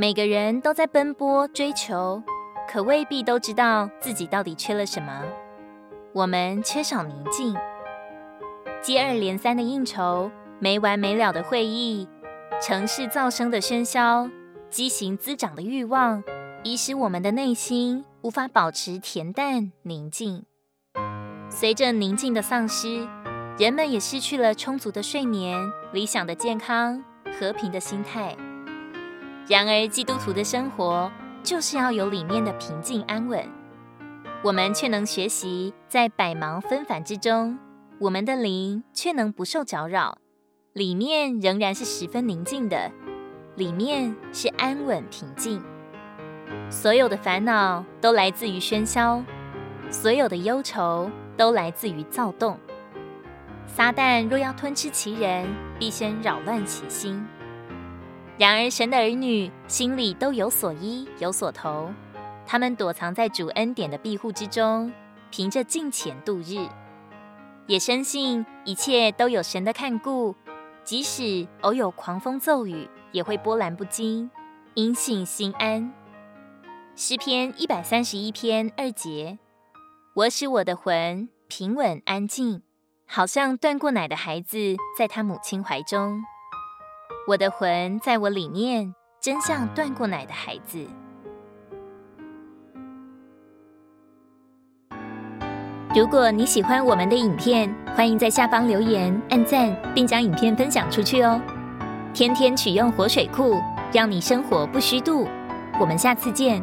每个人都在奔波追求，可未必都知道自己到底缺了什么。我们缺少宁静，接二连三的应酬，没完没了的会议，城市噪声的喧嚣，畸形滋长的欲望，已使我们的内心无法保持恬淡宁静。随着宁静的丧失，人们也失去了充足的睡眠、理想的健康、和平的心态。然而，基督徒的生活就是要有里面的平静安稳。我们却能学习在百忙纷繁之中，我们的灵却能不受搅扰，里面仍然是十分宁静的，里面是安稳平静。所有的烦恼都来自于喧嚣，所有的忧愁都来自于躁动。撒旦若要吞吃其人，必先扰乱其心。然而，神的儿女心里都有所依，有所投，他们躲藏在主恩典的庇护之中，凭着敬虔度日，也深信一切都有神的看顾，即使偶有狂风骤雨，也会波澜不惊，因信心安。诗篇一百三十一篇二节：我使我的魂平稳安静。好像断过奶的孩子在他母亲怀中，我的魂在我里面，真像断过奶的孩子。如果你喜欢我们的影片，欢迎在下方留言、按赞，并将影片分享出去哦。天天取用活水库，让你生活不虚度。我们下次见。